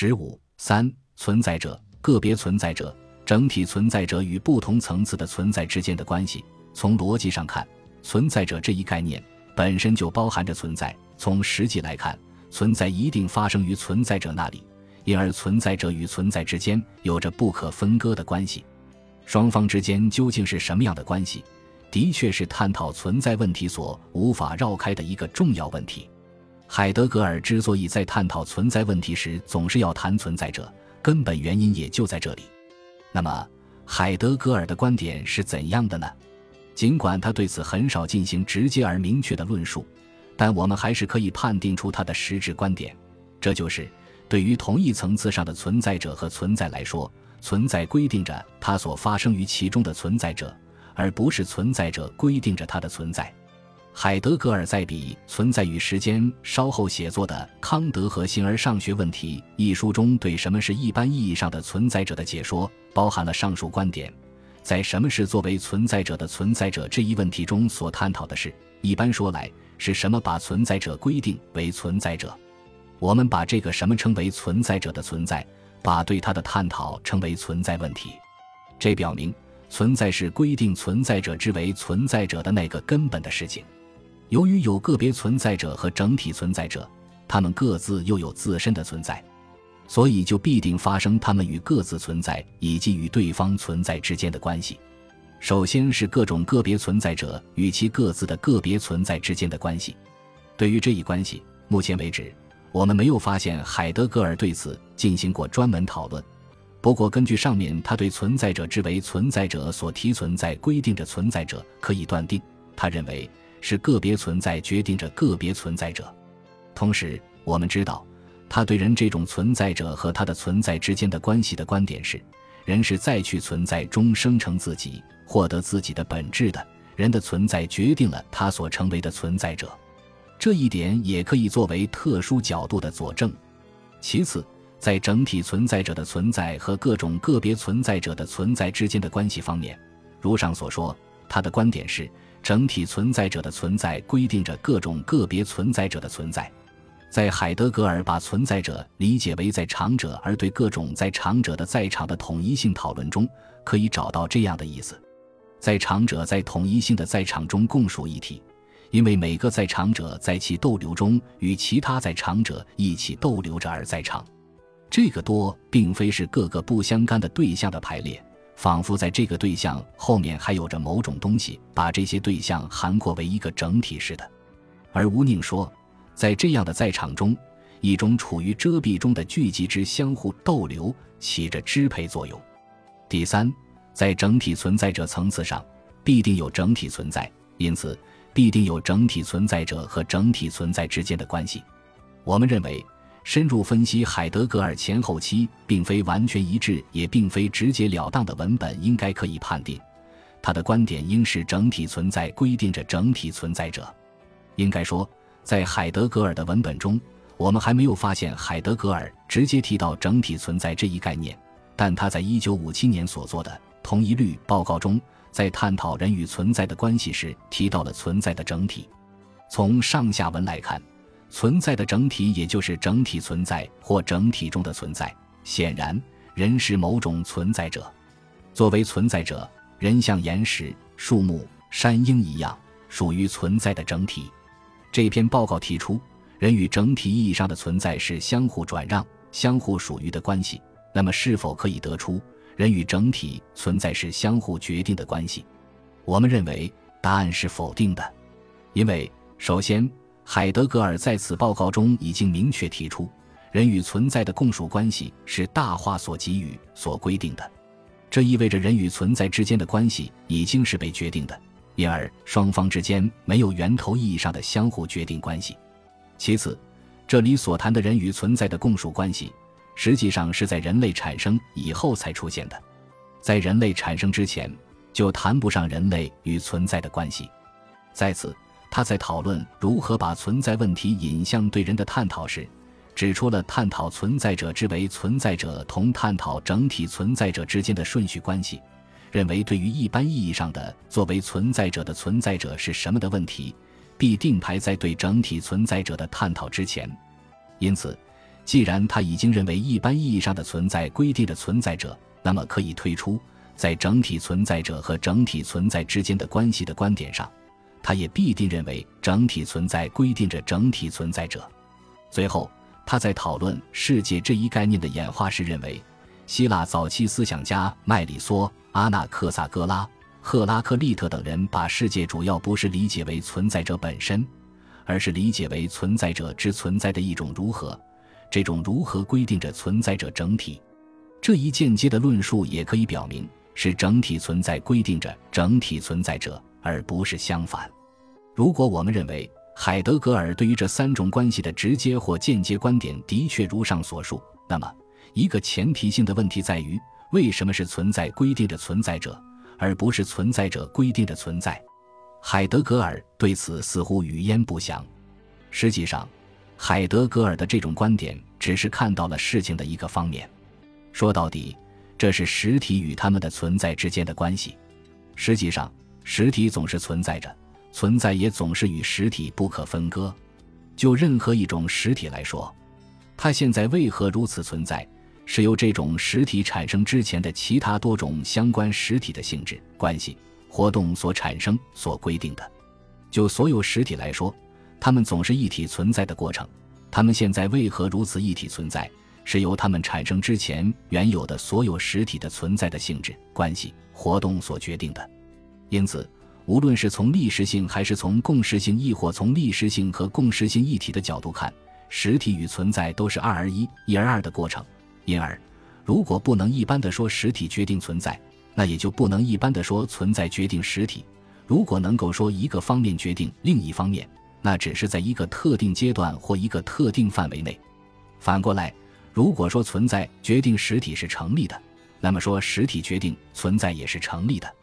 十五三存在者、个别存在者、整体存在者与不同层次的存在之间的关系。从逻辑上看，存在者这一概念本身就包含着存在。从实际来看，存在一定发生于存在者那里，因而存在者与存在之间有着不可分割的关系。双方之间究竟是什么样的关系，的确是探讨存在问题所无法绕开的一个重要问题。海德格尔之所以在探讨存在问题时总是要谈存在者，根本原因也就在这里。那么，海德格尔的观点是怎样的呢？尽管他对此很少进行直接而明确的论述，但我们还是可以判定出他的实质观点，这就是：对于同一层次上的存在者和存在来说，存在规定着它所发生于其中的存在者，而不是存在者规定着它的存在。海德格尔在《比存在与时间》稍后写作的《康德和形而上学问题》一书中，对什么是一般意义上的存在者的解说，包含了上述观点。在什么是作为存在者的存在者这一问题中所探讨的是，一般说来是什么把存在者规定为存在者？我们把这个什么称为存在者的存在，把对它的探讨称为存在问题。这表明，存在是规定存在者之为存在者的那个根本的事情。由于有个别存在者和整体存在者，他们各自又有自身的存在。所以就必定发生他们与各自存在以及与对方存在之间的关系。首先是各种个别存在者与其各自的个别存在之间的关系。对于这一关系，目前为止我们没有发现海德格尔对此进行过专门讨论。不过，根据上面他对存在者之为存在者所提存在规定着存在者，可以断定，他认为是个别存在决定着个别存在者。同时，我们知道。他对人这种存在者和他的存在之间的关系的观点是：人是在去存在中生成自己、获得自己的本质的。人的存在决定了他所成为的存在者，这一点也可以作为特殊角度的佐证。其次，在整体存在者的存在和各种个别存在者的存在之间的关系方面，如上所说，他的观点是：整体存在者的存在规定着各种个别存在者的存在。在海德格尔把存在者理解为在场者，而对各种在场者的在场的统一性讨论中，可以找到这样的意思：在场者在统一性的在场中共属一体，因为每个在场者在其逗留中与其他在场者一起逗留着而在场。这个多并非是各个不相干的对象的排列，仿佛在这个对象后面还有着某种东西把这些对象涵括为一个整体似的。而吴宁说。在这样的在场中，一种处于遮蔽中的聚集之相互逗留，起着支配作用。第三，在整体存在者层次上，必定有整体存在，因此必定有整体存在者和整体存在之间的关系。我们认为，深入分析海德格尔前后期并非完全一致，也并非直截了当的文本，应该可以判定，他的观点应是整体存在规定着整体存在者。应该说。在海德格尔的文本中，我们还没有发现海德格尔直接提到整体存在这一概念，但他在一九五七年所做的《同一律》报告中，在探讨人与存在的关系时提到了存在的整体。从上下文来看，存在的整体也就是整体存在或整体中的存在。显然，人是某种存在者。作为存在者，人像岩石、树木、山鹰一样，属于存在的整体。这篇报告提出，人与整体意义上的存在是相互转让、相互属于的关系。那么，是否可以得出人与整体存在是相互决定的关系？我们认为答案是否定的，因为首先，海德格尔在此报告中已经明确提出，人与存在的共属关系是大化所给予、所规定的。这意味着人与存在之间的关系已经是被决定的。因而，双方之间没有源头意义上的相互决定关系。其次，这里所谈的人与存在的共属关系，实际上是在人类产生以后才出现的，在人类产生之前，就谈不上人类与存在的关系。在此，他在讨论如何把存在问题引向对人的探讨时，指出了探讨存在者之为存在者同探讨整体存在者之间的顺序关系。认为，对于一般意义上的作为存在者的存在者是什么的问题，必定排在对整体存在者的探讨之前。因此，既然他已经认为一般意义上的存在规定的存在者，那么可以推出，在整体存在者和整体存在之间的关系的观点上，他也必定认为整体存在规定着整体存在者。最后，他在讨论世界这一概念的演化时，认为希腊早期思想家麦里梭、阿纳克萨戈拉、赫拉克利特等人把世界主要不是理解为存在者本身，而是理解为存在者之存在的一种如何。这种如何规定着存在者整体？这一间接的论述也可以表明，是整体存在规定着整体存在者，而不是相反。如果我们认为海德格尔对于这三种关系的直接或间接观点的确如上所述，那么一个前提性的问题在于：为什么是存在规定的存在者，而不是存在者规定的存在？海德格尔对此似乎语焉不详。实际上，海德格尔的这种观点只是看到了事情的一个方面。说到底，这是实体与他们的存在之间的关系。实际上，实体总是存在着，存在也总是与实体不可分割。就任何一种实体来说，它现在为何如此存在，是由这种实体产生之前的其他多种相关实体的性质、关系、活动所产生、所规定的。就所有实体来说。它们总是一体存在的过程，它们现在为何如此一体存在，是由它们产生之前原有的所有实体的存在的性质、关系、活动所决定的。因此，无论是从历史性还是从共识性，亦或从历史性和共识性一体的角度看，实体与存在都是二而一、一而二的过程。因而，如果不能一般的说实体决定存在，那也就不能一般的说存在决定实体。如果能够说一个方面决定另一方面，那只是在一个特定阶段或一个特定范围内。反过来，如果说存在决定实体是成立的，那么说实体决定存在也是成立的。